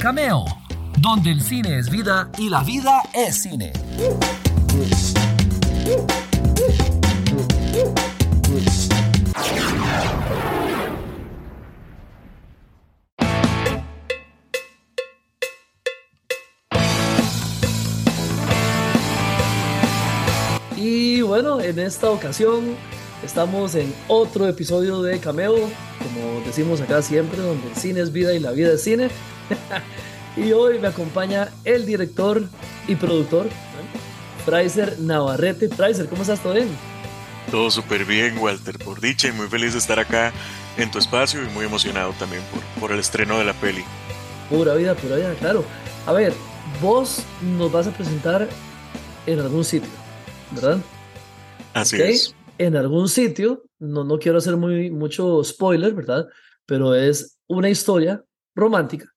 Cameo, donde el cine es vida y la vida es cine. Y bueno, en esta ocasión estamos en otro episodio de Cameo, como decimos acá siempre, donde el cine es vida y la vida es cine. y hoy me acompaña el director y productor, Fraser Navarrete. Fraser, ¿cómo estás? ¿Todo bien? Todo súper bien, Walter, por dicha y muy feliz de estar acá en tu espacio y muy emocionado también por, por el estreno de la peli. Pura vida, pura vida, claro. A ver, vos nos vas a presentar en algún sitio, ¿verdad? Así es. En algún sitio, no, no quiero hacer muy, mucho spoiler, ¿verdad? Pero es una historia romántica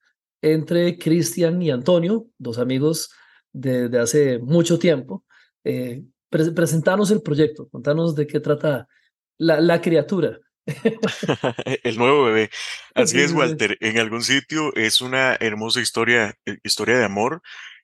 entre Cristian y Antonio, dos amigos de, de hace mucho tiempo. Eh, pre presentanos el proyecto, contanos de qué trata la, la criatura. el nuevo bebé. Así es, Walter. En algún sitio es una hermosa historia, eh, historia de amor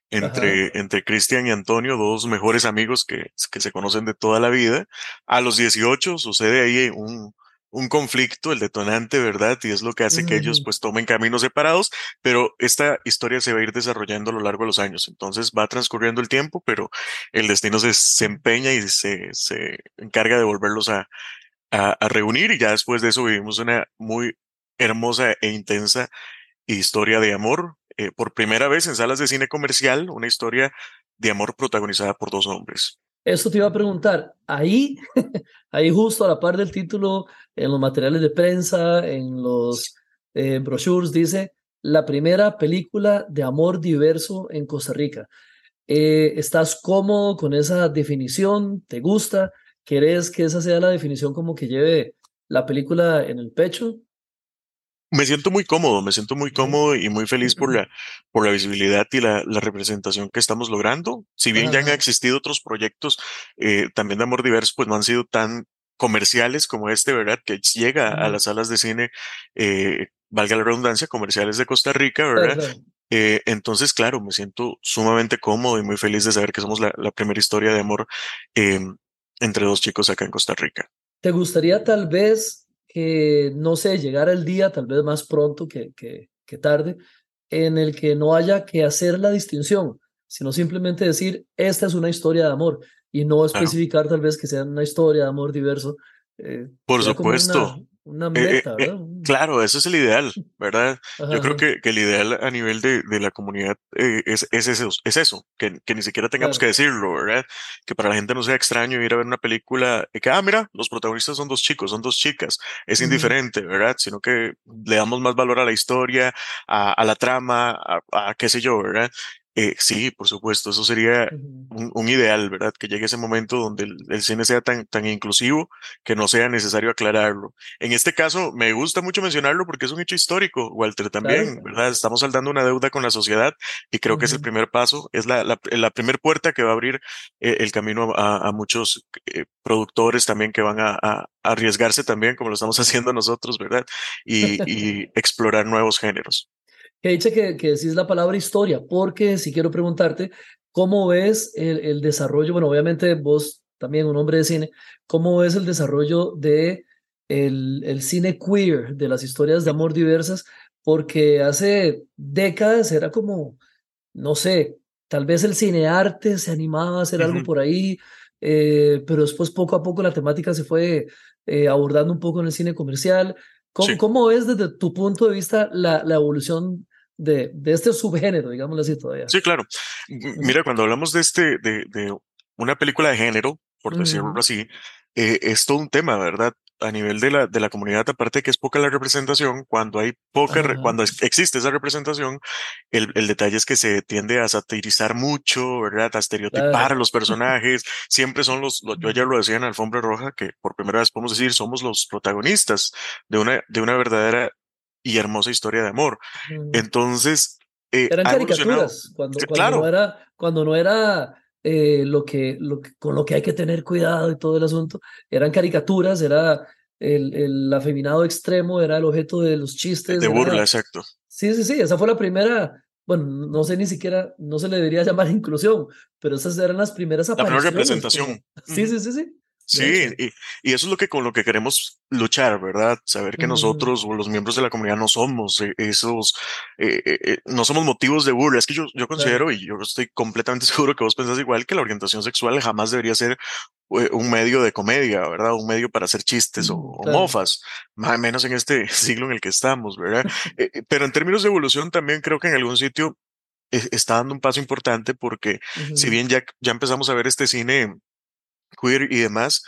entre, entre Cristian y Antonio, dos mejores amigos que, que se conocen de toda la vida. A los 18 sucede ahí un, un conflicto, el detonante, ¿verdad? Y es lo que hace que ellos pues tomen caminos separados, pero esta historia se va a ir desarrollando a lo largo de los años. Entonces va transcurriendo el tiempo, pero el destino se, se empeña y se, se encarga de volverlos a, a, a reunir y ya después de eso vivimos una muy hermosa e intensa historia de amor, eh, por primera vez en salas de cine comercial, una historia de amor protagonizada por dos hombres. Eso te iba a preguntar, ahí, ahí justo a la par del título, en los materiales de prensa, en los eh, brochures, dice la primera película de amor diverso en Costa Rica. Eh, ¿Estás cómodo con esa definición? ¿Te gusta? ¿Querés que esa sea la definición como que lleve la película en el pecho? Me siento muy cómodo, me siento muy cómodo y muy feliz por la, por la visibilidad y la, la representación que estamos logrando. Si bien ya han existido otros proyectos eh, también de amor diverso, pues no han sido tan comerciales como este, ¿verdad? Que llega a las salas de cine, eh, valga la redundancia, comerciales de Costa Rica, ¿verdad? Eh, entonces, claro, me siento sumamente cómodo y muy feliz de saber que somos la, la primera historia de amor eh, entre dos chicos acá en Costa Rica. ¿Te gustaría tal vez que, no sé, llegara el día, tal vez más pronto que, que, que tarde, en el que no haya que hacer la distinción, sino simplemente decir, esta es una historia de amor y no especificar claro. tal vez que sea una historia de amor diverso. Eh, Por supuesto. Una, una meta, eh, eh, claro, eso es el ideal, ¿verdad? Ajá, Yo creo que, que, el ideal a nivel de, de la comunidad eh, es, es, eso, es eso que, que ni siquiera tengamos claro. que decirlo, ¿verdad? Que para la gente no sea extraño ir a ver una película y que, ah, mira, los protagonistas son dos chicos, son dos chicas, es indiferente, ¿verdad? Sino que le damos más valor a la historia, a, a la trama, a, a, qué sé yo, ¿verdad? Eh, sí, por supuesto, eso sería uh -huh. un, un, ideal, ¿verdad? Que llegue ese momento donde el, el, cine sea tan, tan inclusivo que no sea necesario aclararlo. En este caso, me gusta mucho mencionarlo porque es un hecho histórico, Walter, también, claro. ¿verdad? Estamos saldando una deuda con la sociedad y creo uh -huh. que es el primer paso, es la, la, la primera puerta que va a abrir eh, el camino a, a muchos eh, productores también que van a, a, arriesgarse también, como lo estamos haciendo nosotros, ¿verdad? Y, y explorar nuevos géneros. Que dice que, que decís la palabra historia, porque si quiero preguntarte, ¿cómo ves el, el, desarrollo? Bueno, obviamente vos también un hombre de cine, ¿cómo ves el desarrollo de el, el cine queer, de las historias de amor diversas? Porque hace décadas era como, no sé, tal vez el cinearte se animaba a hacer uh -huh. algo por ahí, eh, pero después poco a poco la temática se fue eh, abordando un poco en el cine comercial. ¿Cómo, sí. ¿Cómo, ves desde tu punto de vista la, la evolución de, de, este subgénero, digámoslo así todavía? Sí, claro. Mira, cuando hablamos de este, de, de una película de género, por decirlo así, eh, es todo un tema, ¿verdad? A nivel de la, de la comunidad, aparte de que es poca la representación, cuando hay poca, cuando existe esa representación, el, el, detalle es que se tiende a satirizar mucho, ¿verdad? A estereotipar claro. a los personajes. Siempre son los, los, yo ya lo decía en Alfombra Roja, que por primera vez podemos decir, somos los protagonistas de una, de una verdadera y hermosa historia de amor. Mm. Entonces, eh, eran caricaturas cuando, cuando, claro. no era, cuando no era eh, lo, que, lo que, con lo que hay que tener cuidado y todo el asunto, eran caricaturas, era el, el afeminado extremo, era el objeto de los chistes. De burla, exacto. Sí, sí, sí, esa fue la primera bueno, no sé ni siquiera, no se le debería llamar inclusión, pero esas eran las primeras apariciones. La primera representación. Sí, sí, sí, sí. Sí, y, y, eso es lo que con lo que queremos luchar, ¿verdad? Saber que nosotros o los miembros de la comunidad no somos eh, esos, eh, eh, no somos motivos de burla. Es que yo, yo considero, y yo estoy completamente seguro que vos pensás igual, que la orientación sexual jamás debería ser un medio de comedia, ¿verdad? Un medio para hacer chistes o, mofas, más o menos en este siglo en el que estamos, ¿verdad? pero en términos de evolución también creo que en algún sitio está dando un paso importante porque si bien ya, ya empezamos a ver este cine queer y demás,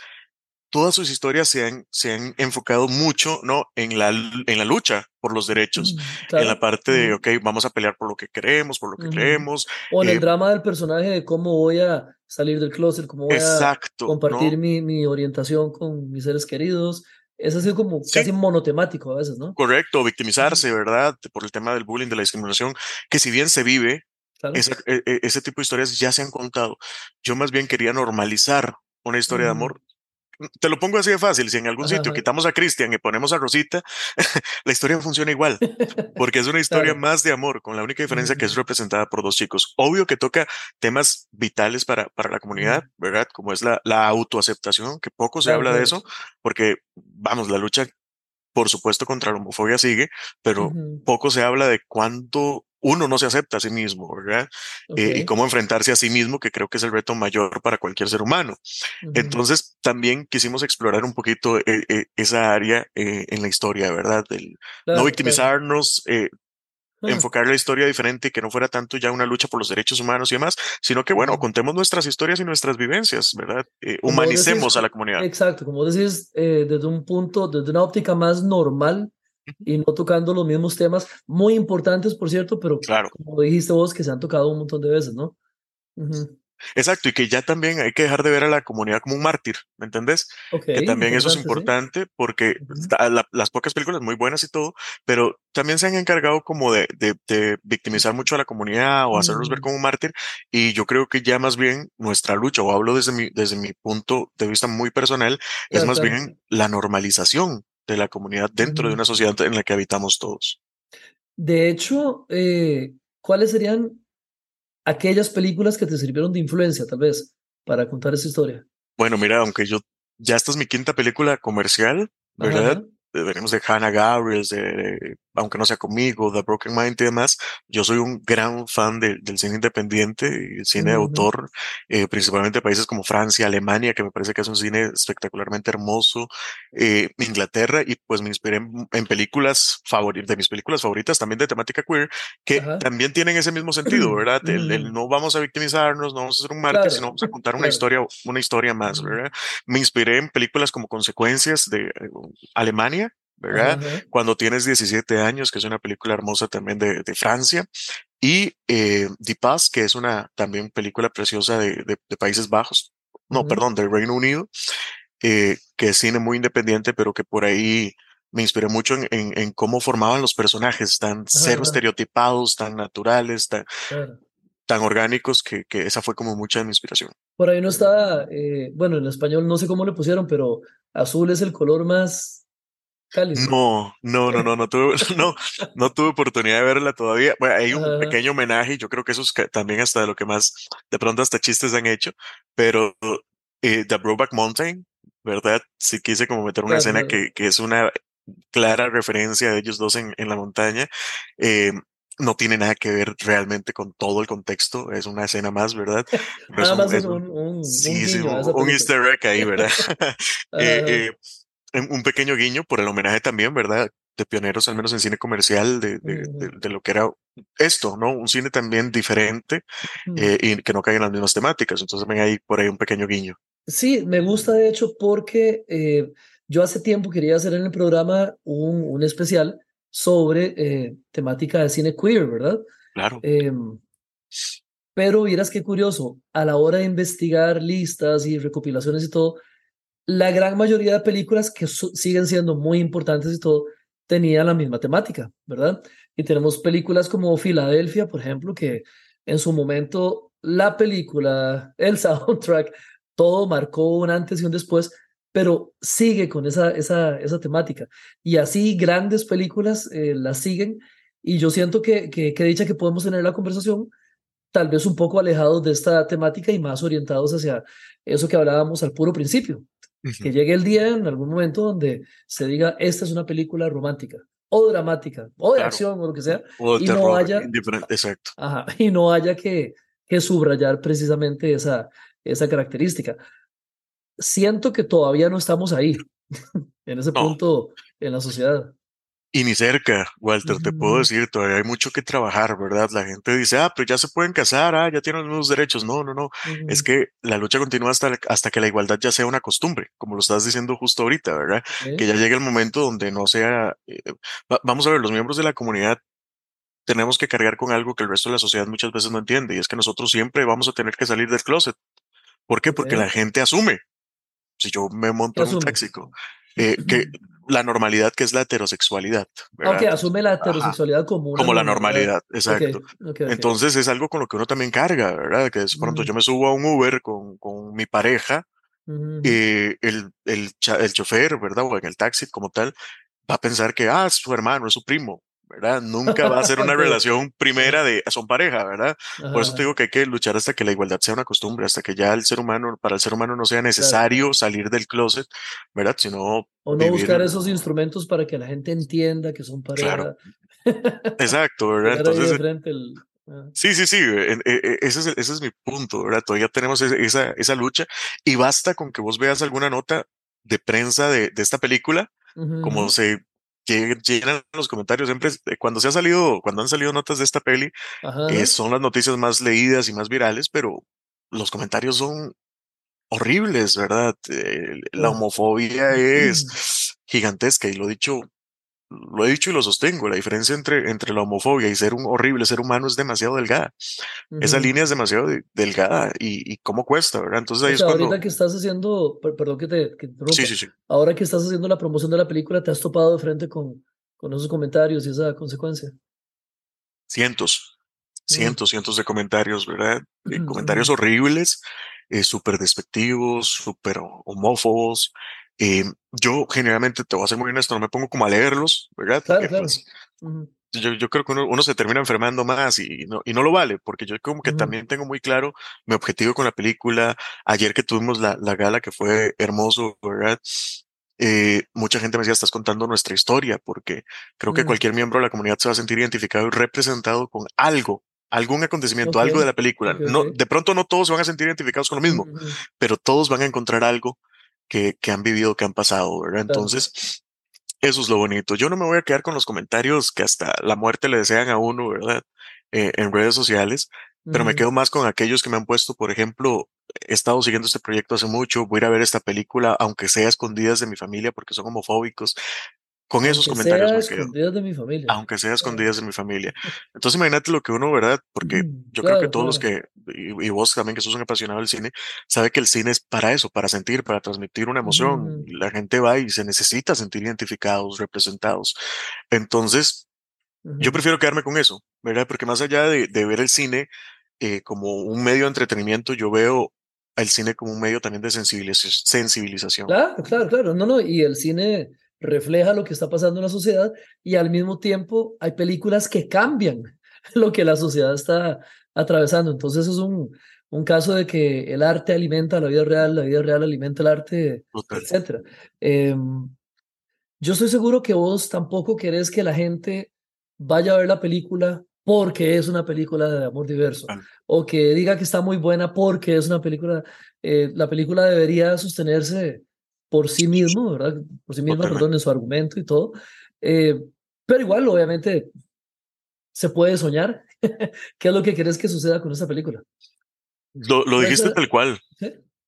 todas sus historias se han, se han enfocado mucho ¿no? en, la, en la lucha por los derechos, mm, en la parte de, ok, vamos a pelear por lo que queremos, por lo que creemos. O en el eh drama del personaje de cómo voy a salir del closet, cómo voy a compartir mi, mi, orientación con mis seres queridos. Es así como casi monotemático a veces, ¿no? Correcto, victimizarse, ¿verdad? Por el tema del bullying, de la discriminación, que si bien se vive, ese, e, e, ese tipo de historias ya se han contado. Yo más bien quería normalizar una historia de amor. Te lo pongo así de fácil, si en algún sitio quitamos a Cristian y ponemos a Rosita, la historia funciona igual, porque es una historia más de amor, con la única diferencia que es representada por dos chicos. Obvio que toca temas vitales para, para la comunidad, ¿verdad? Como es la, la autoaceptación, que poco se habla de eso, porque, vamos, la lucha, por supuesto, contra la homofobia sigue, pero poco se habla de cuánto uno no se acepta a sí mismo, ¿verdad? Eh, y cómo enfrentarse a sí mismo, que creo que es el reto mayor para cualquier ser humano. Entonces, también quisimos explorar un poquito eh, eh, esa área en la historia, ¿verdad? Del no victimizarnos, enfocar la historia diferente, que no fuera tanto ya una lucha por los derechos humanos y demás, sino que, bueno, contemos nuestras historias y nuestras vivencias, ¿verdad? humanicemos a la comunidad. Exacto, como decís, desde un punto, desde una óptica más normal y no tocando los mismos temas, muy importantes, por cierto, pero claro. como dijiste vos, que se han tocado un montón de veces, ¿no? Exacto, y que ya también hay que dejar de ver a la comunidad como un mártir, ¿me entendés? que también eso es importante porque las pocas películas muy buenas y todo, pero también se han encargado como de, de, victimizar mucho a la comunidad o hacerlos ver como un mártir, y yo creo que ya más bien nuestra lucha, o hablo desde mi, desde mi punto de vista muy personal, es más bien la normalización de la comunidad dentro de una sociedad en la que habitamos todos. De hecho, eh, ¿cuáles serían aquellas películas que te sirvieron de influencia, tal vez, para contar esa historia? Bueno, mira, aunque yo ya esta es mi quinta película comercial, ¿verdad? venimos de Hannah Gabriels, de, aunque no sea conmigo, The Broken Mind y demás, yo soy un gran fan del cine independiente y cine de autor, eh, principalmente de países como Francia, Alemania, que me parece que es un cine espectacularmente hermoso, eh, Inglaterra, y pues me inspiré en, películas favoritas, de mis películas favoritas, también de temática queer, que también tienen ese mismo sentido, ¿verdad? El, no vamos a victimizarnos, no vamos a hacer un mártir, sino vamos a contar una historia, una historia más, ¿verdad? Me inspiré en películas como Consecuencias de eh, Alemania, ¿verdad? Cuando tienes 17 años, que es una película hermosa también de, de Francia, y eh, The Paz, que es una también película preciosa de, de, Países Bajos, no, perdón, del Reino Unido, eh, que es cine muy independiente, pero que por ahí me inspiré mucho en, en, cómo formaban los personajes, tan cero estereotipados, tan naturales, tan, tan orgánicos, que, que, esa fue como mucha de mi inspiración. Por ahí no está, eh, bueno, en español no sé cómo le pusieron, pero azul es el color más no, no, no, no, no tuve, no, no tuve oportunidad de verla todavía. Bueno, hay un pequeño homenaje, yo creo que eso es también hasta de lo que más, de pronto hasta chistes han hecho, pero eh, The Brokeback Mountain, ¿verdad? Sí quise como meter una escena que, que es una clara referencia de ellos dos en, en la montaña. Eh, no tiene nada que ver realmente con todo el contexto, es una escena más, ¿verdad? Nada más es un, un, sí, sí, un, easter egg ahí, ¿verdad? eh, eh, un pequeño guiño por el homenaje también, ¿verdad? De pioneros, al menos en cine comercial, de, de, de, lo que era esto, ¿no? Un cine también diferente eh, y que no caiga en las mismas temáticas. Entonces ven ahí por ahí un pequeño guiño. Sí, me gusta de hecho porque eh, yo hace tiempo quería hacer en el programa un, un especial sobre eh, temática de cine queer, ¿verdad? Claro. Em, pero vieras qué curioso, a la hora de investigar listas y recopilaciones y todo, la gran mayoría de películas que siguen siendo muy importantes y todo, tenían la misma temática, ¿verdad? Y tenemos películas como Filadelfia, por ejemplo, que en su momento la película, el soundtrack, todo marcó un antes y un después, pero sigue con esa, esa, esa temática. Y así grandes películas eh, las siguen Y yo siento que, que, que dicha que podemos tener la conversación tal vez un poco alejados de esta temática y más orientados hacia eso que hablábamos al puro principio. Que llegue el día en algún momento donde se diga, esta es una película romántica o dramática o de acción o lo que sea. y no haya, exacto. y no haya que, que subrayar precisamente esa, esa característica. Siento que todavía no estamos ahí, en ese punto en la sociedad. Y ni cerca, Walter, te puedo decir, todavía hay mucho que trabajar, ¿verdad? La gente dice, ah, pero ya se pueden casar, ah, ya tienen los mismos derechos. No, no, no. Es que la lucha continúa hasta, hasta que la igualdad ya sea una costumbre, como lo estás diciendo justo ahorita, ¿verdad? Que ya llegue el momento donde no sea... Eh, vamos a ver, los miembros de la comunidad tenemos que cargar con algo que el resto de la sociedad muchas veces no entiende, y es que nosotros siempre vamos a tener que salir del closet. ¿Por qué? Porque la gente asume. Si yo me monto en un táxico, eh, que la normalidad que es la heterosexualidad. ¿verdad? asume la heterosexualidad como Como la normalidad, exacto. Entonces es algo con lo que uno también carga, ¿verdad? Que de pronto yo me subo a un Uber con, con mi pareja y el, el, el chofer, ¿verdad? O en el taxi como tal, va a pensar que, ah, es su hermano, es su primo. ¿Verdad? Nunca va a ser una relación primera de son pareja, ¿verdad? Por eso te digo que hay que luchar hasta que la igualdad sea una costumbre, hasta que ya el ser humano, para el ser humano no sea necesario salir del closet, ¿verdad? Sino o no buscar esos instrumentos para que la gente entienda que son pareja. Claro. Exacto, ¿verdad? Entonces, ah. Sí, sí, sí, e, e, ese es, ese es mi punto, ¿verdad? Todavía tenemos esa, esa lucha y basta con que vos veas alguna nota de prensa de, de esta película, como se que llenan los comentarios siempre eh, cuando se ha salido, cuando han salido notas de esta peli, eh, son las noticias más leídas y más virales, pero los comentarios son horribles, ¿verdad? Eh, la homofobia es gigantesca y lo he dicho lo he dicho y lo sostengo, la diferencia entre, entre la homofobia y ser un horrible ser humano es demasiado delgada. Esa línea es demasiado delgada y, y, cómo cuesta, ¿verdad? Entonces ahí es cuando... Ahorita que estás haciendo, perdón que te que sí, sí, sí. ahora que estás haciendo la promoción de la película, ¿te has topado de frente con, con esos comentarios y esa consecuencia? Cientos, cientos, cientos de comentarios, ¿verdad? Eh, comentarios horribles, eh, súper despectivos, súper homófobos, eh, yo generalmente, te voy a ser muy honesto, no me pongo como a leerlos, ¿verdad? Claro, claro. Pues, yo, yo, creo que uno, uno, se termina enfermando más y no, y no lo vale, porque yo como que también tengo muy claro mi objetivo con la película. Ayer que tuvimos la, la gala, que fue hermoso, ¿verdad? Eh, mucha gente me decía, estás contando nuestra historia, porque creo que cualquier miembro de la comunidad se va a sentir identificado y representado con algo, algún acontecimiento, algo de la película. no, de pronto no todos se van a sentir identificados con lo mismo, pero todos van a encontrar algo que, que han vivido, que han pasado, ¿verdad? Entonces, eso es lo bonito. Yo no me voy a quedar con los comentarios que hasta la muerte le desean a uno, ¿verdad? Eh, en redes sociales, pero me quedo más con aquellos que me han puesto, por ejemplo, he estado siguiendo este proyecto hace mucho, voy a ir a ver esta película, aunque sea escondidas de mi familia porque son homofóbicos. Con esos comentarios sea escondidas de mi familia. Aunque sea escondidas de mi familia. Entonces imagínate lo que uno, ¿verdad? Porque mm, yo creo que todos los que, y, vos también que sos un apasionado del cine, sabe que el cine es para eso, para sentir, para transmitir una emoción. La gente va y se necesita sentir identificados, representados. Entonces, yo prefiero quedarme con eso, ¿verdad? Porque más allá de, de ver el cine eh, como un medio de entretenimiento, yo veo el cine como un medio también de sensibilización. Claro, claro, claro. No, no, y el cine refleja lo que está pasando en la sociedad y al mismo tiempo hay películas que cambian lo que la sociedad está atravesando. Entonces es un, un caso de que el arte alimenta la vida real, la vida real alimenta el arte, etc. Em, yo estoy seguro que vos tampoco querés que la gente vaya a ver la película porque es una película de amor diverso, o que diga que está muy buena porque es una película, eh, la película debería sostenerse por sí mismo, ¿verdad? Por sí mismo, perdón, en su argumento y todo. Eh, pero igual, obviamente, se puede soñar. ¿Qué es lo que quieres que suceda con esta película? Lo, lo dijiste tal cual.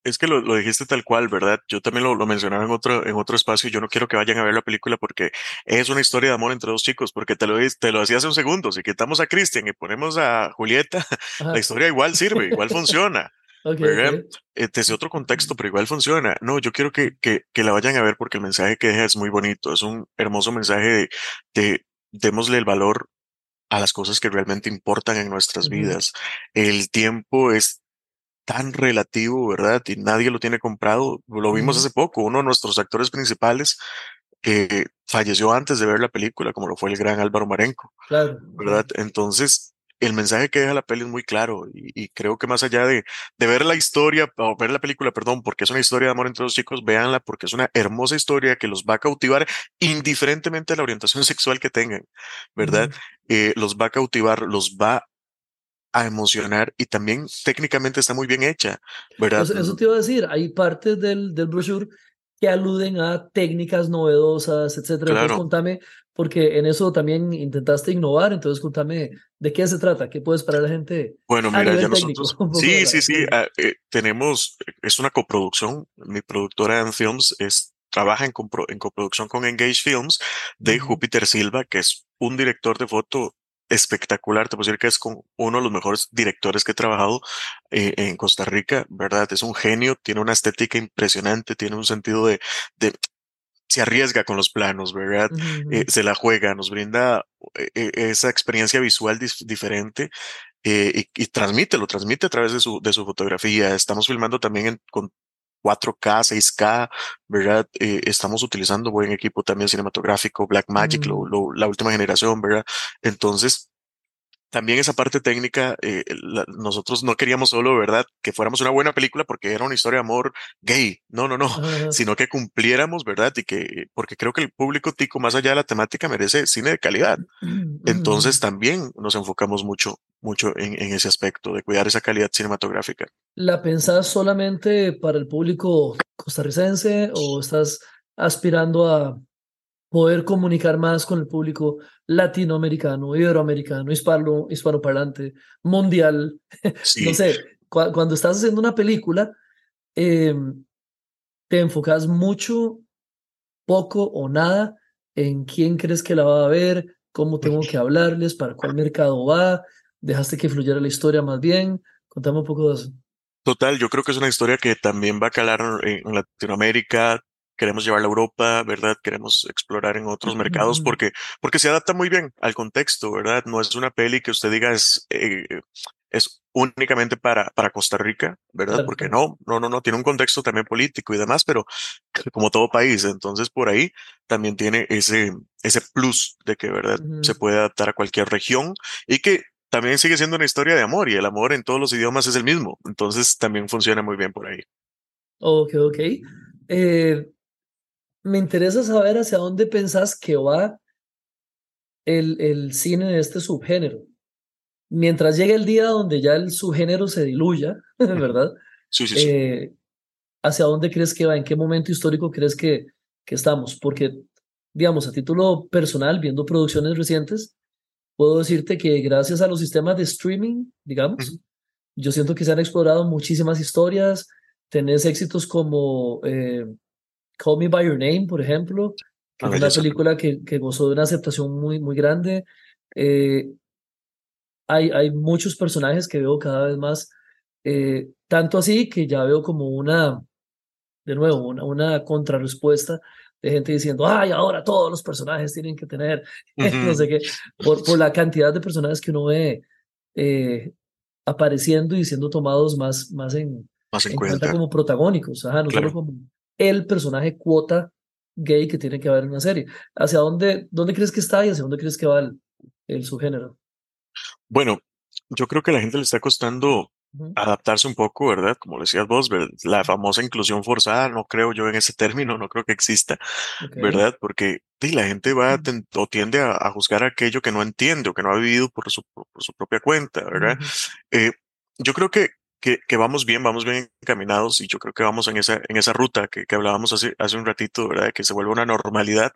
Es que lo, lo, dijiste tal cual, ¿verdad? Yo también lo, lo, mencionaba en otro, en otro espacio. Yo no quiero que vayan a ver la película porque es una historia de amor entre dos chicos, porque te lo, te lo hacía hace un segundo. Si quitamos a Cristian y ponemos a Julieta, la historia igual sirve, igual funciona. Okay, Este es otro contexto, pero igual funciona. No, yo quiero que, que, que, la vayan a ver porque el mensaje que deja es muy bonito. Es un hermoso mensaje de, de démosle el valor a las cosas que realmente importan en nuestras vidas. El tiempo es tan relativo, ¿verdad? Y nadie lo tiene comprado. Lo vimos hace poco. Uno de nuestros actores principales que falleció antes de ver la película, como lo fue el gran Álvaro Marenco, claro, ¿verdad? Entonces, el mensaje que deja la peli es muy claro y, creo que más allá de, de, ver la historia o ver la película, perdón, porque es una historia de amor entre dos chicos, véanla porque es una hermosa historia que los va a cautivar indiferentemente de la orientación sexual que tengan, ¿verdad? Eh, los va a cautivar, los va a emocionar y también técnicamente está muy bien hecha, ¿verdad? Eso, te iba a decir, hay partes del, del brochure que aluden a técnicas novedosas, etcétera. Entonces, contame, porque en eso también intentaste innovar, entonces contame de qué se trata, qué puede esperar la gente. Bueno, mira, ya nosotros. Sí, sí, sí, ah, eh, tenemos, es una coproducción, mi productora en Films es trabaja en, en coproducción con Engage Films de Júpiter Silva, que es un director de foto espectacular. Te puedo decir que es con uno de los mejores directores que he trabajado eh, en Costa Rica, ¿verdad? Es un genio, tiene una estética impresionante, tiene un sentido de, de se arriesga con los planos, ¿verdad? Eh, se la juega, nos brinda eh, esa experiencia visual diferente y, y, transmite, lo transmite a través de su, de su fotografía. Estamos filmando también en, con 4K, 6K, ¿verdad? Eh, estamos utilizando buen equipo también cinematográfico, Blackmagic, lo, mm. la última generación, ¿verdad? Entonces, también esa parte técnica, eh, nosotros no queríamos solo, ¿verdad? Que fuéramos una buena película porque era una historia de amor gay. No, no, no, sino que cumpliéramos, ¿verdad? Y que, porque creo que el público tico, más allá de la temática, merece cine de calidad. Mm, Entonces también nos enfocamos mucho, mucho en, en, ese aspecto de cuidar esa calidad cinematográfica. ¿La pensás solamente para el público costarricense o estás aspirando a poder comunicar más con el público latinoamericano, iberoamericano, hispano, hispanoparlante, mundial. no sé, cuando estás haciendo una película, em, te enfocas mucho, poco o nada en quién crees que la va a ver, cómo tengo que hablarles, para cuál mercado va, dejaste que fluyera la historia más bien. Contame un poco de eso. Total, yo creo que es una historia que también va a calar en Latinoamérica, queremos llevarla a Europa, ¿verdad? Queremos explorar en otros mercados porque, porque se adapta muy bien al contexto, ¿verdad? No es una peli que usted diga es, eh, es únicamente para, para Costa Rica, ¿verdad? Porque no, no, no, no, tiene un contexto también político y demás, pero como todo país, entonces por ahí también tiene ese, ese plus de que, ¿verdad? Se puede adaptar a cualquier región y que también sigue siendo una historia de amor y el amor en todos los idiomas es el mismo, entonces también funciona muy bien por ahí. Ok, ok. Eh, me interesa saber hacia dónde pensás que va el, el cine de este subgénero. Mientras llegue el día donde ya el subgénero se diluya, ¿verdad? Sí, sí, sí. Eh, ¿Hacia dónde crees que va? ¿En qué momento histórico crees que, que estamos? Porque, digamos, a título personal, viendo producciones recientes, puedo decirte que gracias a los sistemas de streaming, digamos, yo siento que se han explorado muchísimas historias. Tenés éxitos como eh, Call Me By Your Name, por ejemplo, que es una película que, que, gozó de una aceptación muy, muy grande. Eh, hay, hay muchos personajes que veo cada vez más, eh, tanto así que ya veo como una, de nuevo, una, una contrarrespuesta de gente diciendo, ay, ahora todos los personajes tienen que tener, no sé qué, por, por la cantidad de personajes que uno ve eh, apareciendo y siendo tomados más, más en, más en, cuenta. como protagónicos, Ajá, no solo como el personaje cuota gay que tiene que haber en una serie. ¿Hacia dónde, dónde crees que está y hacia dónde crees que va el, el subgénero? Bueno, yo creo que a la gente le está costando adaptarse un poco, ¿verdad? Como decías vos, la famosa inclusión forzada, no creo yo en ese término, no creo que exista, ¿verdad? Porque la gente va o tiende a, juzgar aquello que no entiende o que no ha vivido por su, por su propia cuenta, ¿verdad? eh, yo creo que que, vamos bien, vamos bien encaminados y yo creo que vamos en esa, en esa ruta que, que hablábamos hace, hace un ratito, ¿verdad? Que se vuelva una normalidad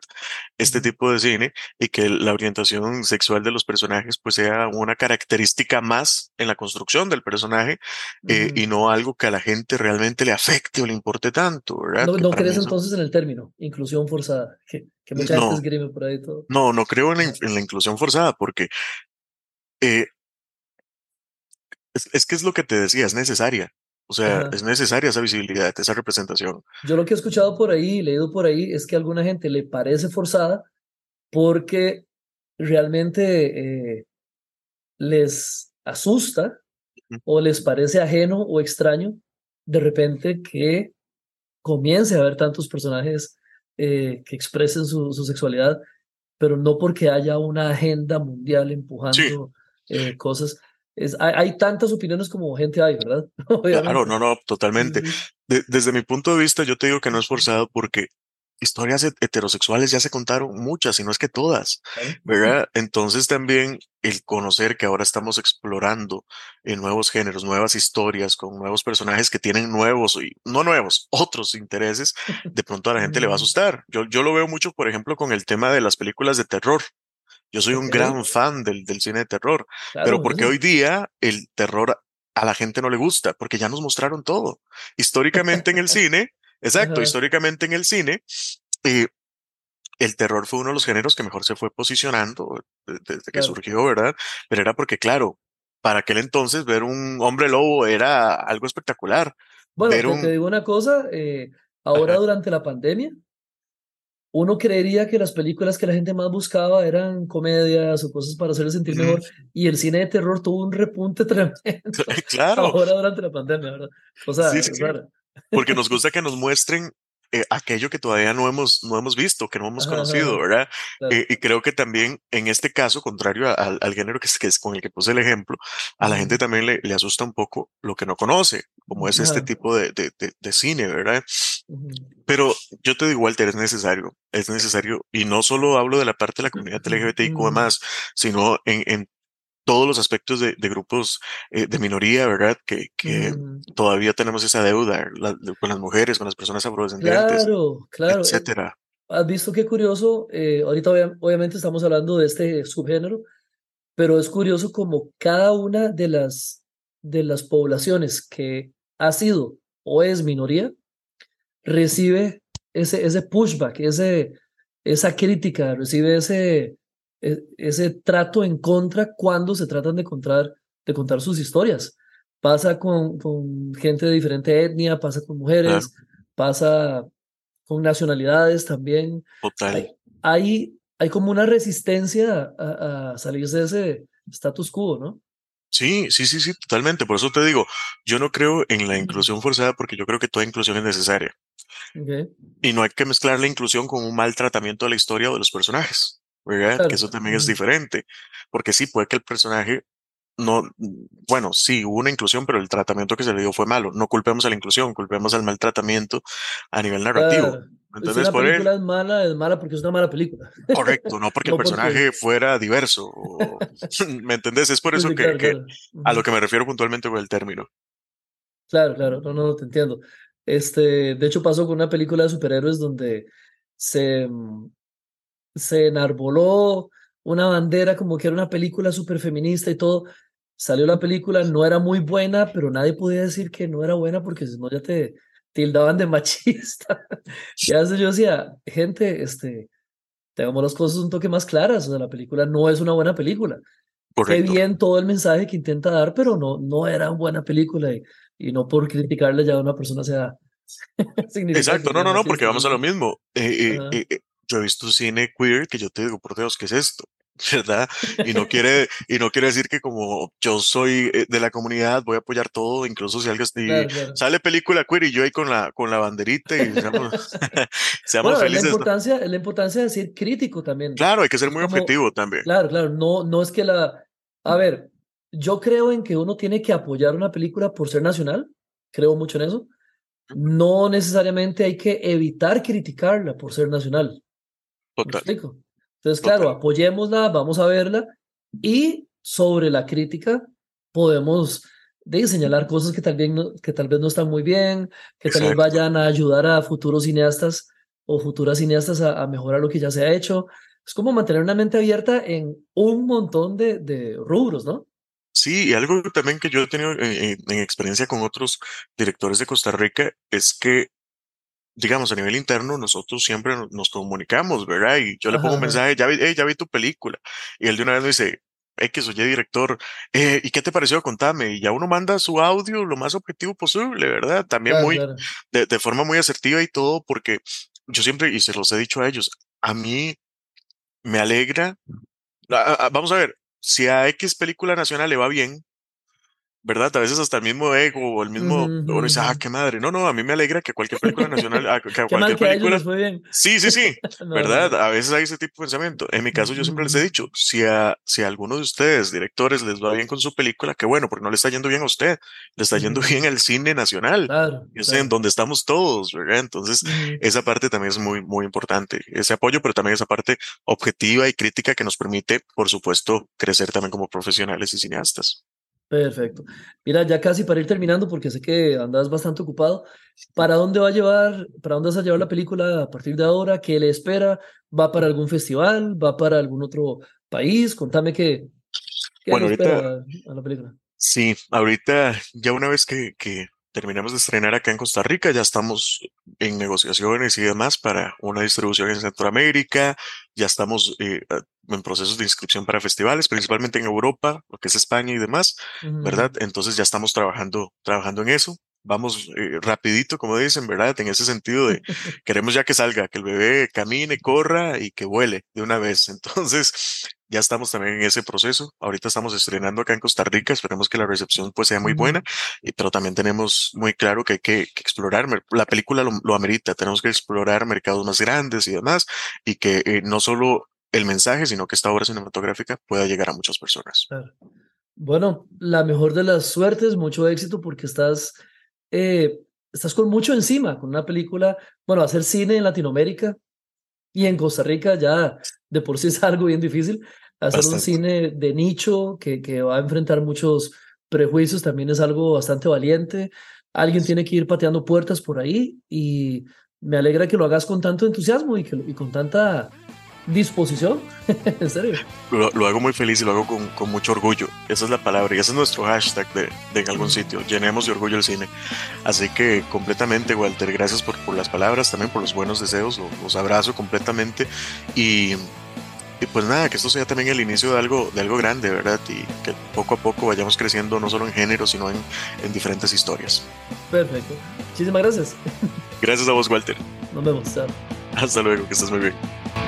este tipo de cine y que la orientación sexual de los personajes pues sea una característica más en la construcción del personaje eh, y no algo que a la gente realmente le afecte o le importe tanto, ¿verdad? No, crees entonces en el término, inclusión forzada, que, que mucha no, gente por ahí todo. No, no creo en la, en la inclusión forzada porque eh, es, que es lo que te decía, es necesaria. O sea, es necesaria esa visibilidad, esa representación. Yo lo que he escuchado por ahí, leído por ahí, es que a alguna gente le parece forzada porque realmente eh, les asusta o les parece ajeno o extraño de repente que comience a haber tantos personajes eh, que expresen su, su, sexualidad, pero no porque haya una agenda mundial empujando eh, cosas. Es, hay, hay, tantas opiniones como gente hay, ¿verdad? claro, no, no, totalmente. De, desde mi punto de vista, yo te digo que no es forzado porque historias heterosexuales ya se contaron muchas, y no es que todas, ¿verdad? Entonces también el conocer que ahora estamos explorando en nuevos géneros, nuevas historias, con nuevos personajes que tienen nuevos, y no nuevos, otros intereses, de pronto a la gente le va a mm. asustar. Yo, yo lo veo mucho, por ejemplo, con el tema de las películas de terror. Yo soy un gran fan del, del cine de terror, pero porque hoy día el terror a la gente no le gusta, porque ya nos mostraron todo. Históricamente en el cine, Exacto, históricamente en el cine, eh, el terror fue uno de los géneros que mejor se fue posicionando desde que surgió, ¿verdad? Pero era porque, claro, para aquel entonces ver un hombre lobo era algo espectacular. Bueno, te, digo una cosa, eh, ahora durante la pandemia, uno creería que las películas que la gente más buscaba eran comedias o cosas para hacerle sentir mejor, y el cine de terror tuvo un repunte tremendo. Claro. Ahora durante la pandemia, ¿verdad? O sea, sí, sí, porque nos gusta que nos muestren eh, aquello que todavía no hemos, no hemos visto, que no hemos conocido, ¿verdad? Eh, y creo que también en este caso, contrario al género que es, que es, con el que puse el ejemplo, a la gente también le, le, asusta un poco lo que no conoce, como es este tipo de, de, de, cine, ¿verdad? Pero yo te digo, Walter, es necesario, es necesario, y no solo hablo de la parte de la comunidad LGBTIQ más, sino en, en todos los aspectos de, grupos eh, de minoría, ¿verdad? Que, que todavía tenemos esa deuda con las mujeres, con las personas afrodescendientes, claro, claro. etcétera. Has visto qué curioso, eh, ahorita obviamente estamos hablando de este subgénero, pero es curioso como cada una de las, de las poblaciones que ha sido o es minoría, recibe ese, ese pushback, ese, esa crítica, recibe ese, ese trato en contra cuando se tratan de contar, de contar sus historias. Pasa con, con gente de diferente etnia, pasa con mujeres, pasa con nacionalidades también. Total. Hay, hay, como una resistencia a, a salirse de ese status quo, ¿no? Sí, sí, sí, sí, totalmente. Por eso te digo, yo no creo en la inclusión forzada porque yo creo que toda inclusión es necesaria. Y no hay que mezclar la inclusión con un mal tratamiento de la historia o de los personajes. Que eso también es diferente, porque sí, puede que el personaje no, bueno, sí, hubo una inclusión, pero el tratamiento que se le dio fue malo. No culpemos a la inclusión, culpemos al maltratamiento a nivel narrativo. Entonces, si una película es mala, es mala porque es una mala película. Correcto, no porque el personaje fuera diverso. ¿Me entendés? Es por eso que, a lo que me refiero puntualmente con el término. Claro, claro, no, no, te entiendo. Este, de hecho, pasó con una película de superhéroes donde se, mm, se enarboló una bandera como que era una película súper feminista y todo. Salió la película, no era muy buena, pero nadie podía decir que no era buena porque si no ya te tildaban de machista. y a veces yo decía, gente, este, tengamos las cosas un toque más claras. O sea, la película no es una buena película. Qué bien todo el mensaje que intenta dar, pero no, no era una buena película y, y no por criticarle ya a una persona sea. Exacto, no, no, no, porque vamos a lo mismo. Eh, eh, eh, yo he visto cine queer que yo te digo, por Dios, ¿qué es esto? ¿verdad? Y no quiere, y no quiere decir que como yo soy eh, de la comunidad voy a apoyar todo, incluso si algo sale película queer y yo ahí con la, con la banderita y seamos, seamos felices. La importancia, la importancia de ser crítico también. Claro, hay que ser muy objetivo también. Claro, claro, no, no es que la, a ver, yo creo en que uno tiene que apoyar una película por ser nacional, creo mucho en eso. No necesariamente hay que evitar criticarla por ser nacional. Entonces, claro, apoyémosla, vamos a verla y sobre la crítica podemos de señalar cosas que tal, vez no, que tal vez no están muy bien, que tal vez vayan a ayudar a futuros cineastas o futuras cineastas a, mejorar lo que ya se ha hecho. Es como mantener una mente abierta en un montón de, de rubros, ¿no? Sí, y algo también que yo he tenido en, experiencia con otros directores de Costa Rica es que digamos, a nivel interno, nosotros siempre nos comunicamos, ¿verdad? Y yo le pongo un mensaje, ya vi, ya vi tu película. Y él de una vez me dice, X, oye, director, eh, ¿y qué te pareció? Contame. Y ya uno manda su audio lo más objetivo posible, ¿verdad? También muy, De, de, forma muy asertiva y todo, porque yo siempre, y se los he dicho a ellos, a mí me alegra. vamos a ver, si a X película nacional le va bien, ¿verdad? A veces hasta el mismo ego o el mismo, uno dice, ah, qué madre. No, no, a mí me alegra que cualquier película nacional, ah, que cualquier película. bien. Sí, sí, sí, ¿verdad? A veces hay ese tipo de pensamiento. En mi caso, yo siempre les he dicho, si a, si a alguno de ustedes, directores, les va bien con su película, qué bueno, porque no le está yendo bien a usted, le está yendo bien al cine nacional. Claro. Yo sé en donde estamos todos, ¿verdad? Entonces, esa parte también es muy, muy importante. Ese apoyo, pero también esa parte objetiva y crítica que nos permite, por supuesto, crecer también como profesionales y cineastas. Perfecto. Mira, ya casi para ir terminando, porque sé que andas bastante ocupado, ¿para dónde va a llevar, para dónde vas a llevar la película a partir de ahora? ¿Qué le espera? ¿Va para algún festival? ¿Va para algún otro país? Contame qué, qué bueno, le espera a la película. Sí, ahorita ya una vez que, que terminamos de estrenar acá en Costa Rica, ya estamos en negociaciones y demás para una distribución en Centroamérica, ya estamos eh, en procesos de inscripción para festivales, principalmente en Europa, lo que es España y demás, ¿verdad? Entonces ya estamos trabajando, trabajando en eso. Vamos eh, rapidito, como dicen, ¿verdad? En ese sentido de queremos ya que salga, que el bebé camine, corra y que vuele de una vez. Entonces, ya estamos también en ese proceso. Ahorita estamos estrenando acá en Costa Rica. Esperemos que la recepción pues sea muy buena, y, pero también tenemos muy claro que hay que, explorar. La película lo, amerita. Tenemos que explorar mercados más grandes y demás, y que eh, no solo el mensaje, sino que esta obra cinematográfica pueda llegar a muchas personas. Bueno, la mejor de las suertes, mucho éxito porque estás, eh, estás con mucho encima, con una película, bueno, hacer cine en Latinoamérica y en Costa Rica ya de por sí es algo bien difícil. Hacer un cine de nicho que, que va a enfrentar muchos prejuicios también es algo bastante valiente. Alguien tiene que ir pateando puertas por ahí y me alegra que lo hagas con tanto entusiasmo y, que, y con tanta disposición. en serio. Lo, hago muy feliz y lo hago con, con, mucho orgullo. Esa es la palabra y ese es nuestro hashtag de, de en algún sitio. Llenemos de orgullo el cine. Así que completamente, Walter, gracias por, por las palabras, también por los buenos deseos. Los, los abrazo completamente y y pues nada, que esto sea también el inicio de algo, de algo grande, ¿verdad? Y que poco a poco vayamos creciendo no solo en género, sino en, en diferentes historias. Perfecto. Muchísimas gracias. Gracias a vos, Walter. Nos vemos. Chao. Hasta luego, que estés muy bien.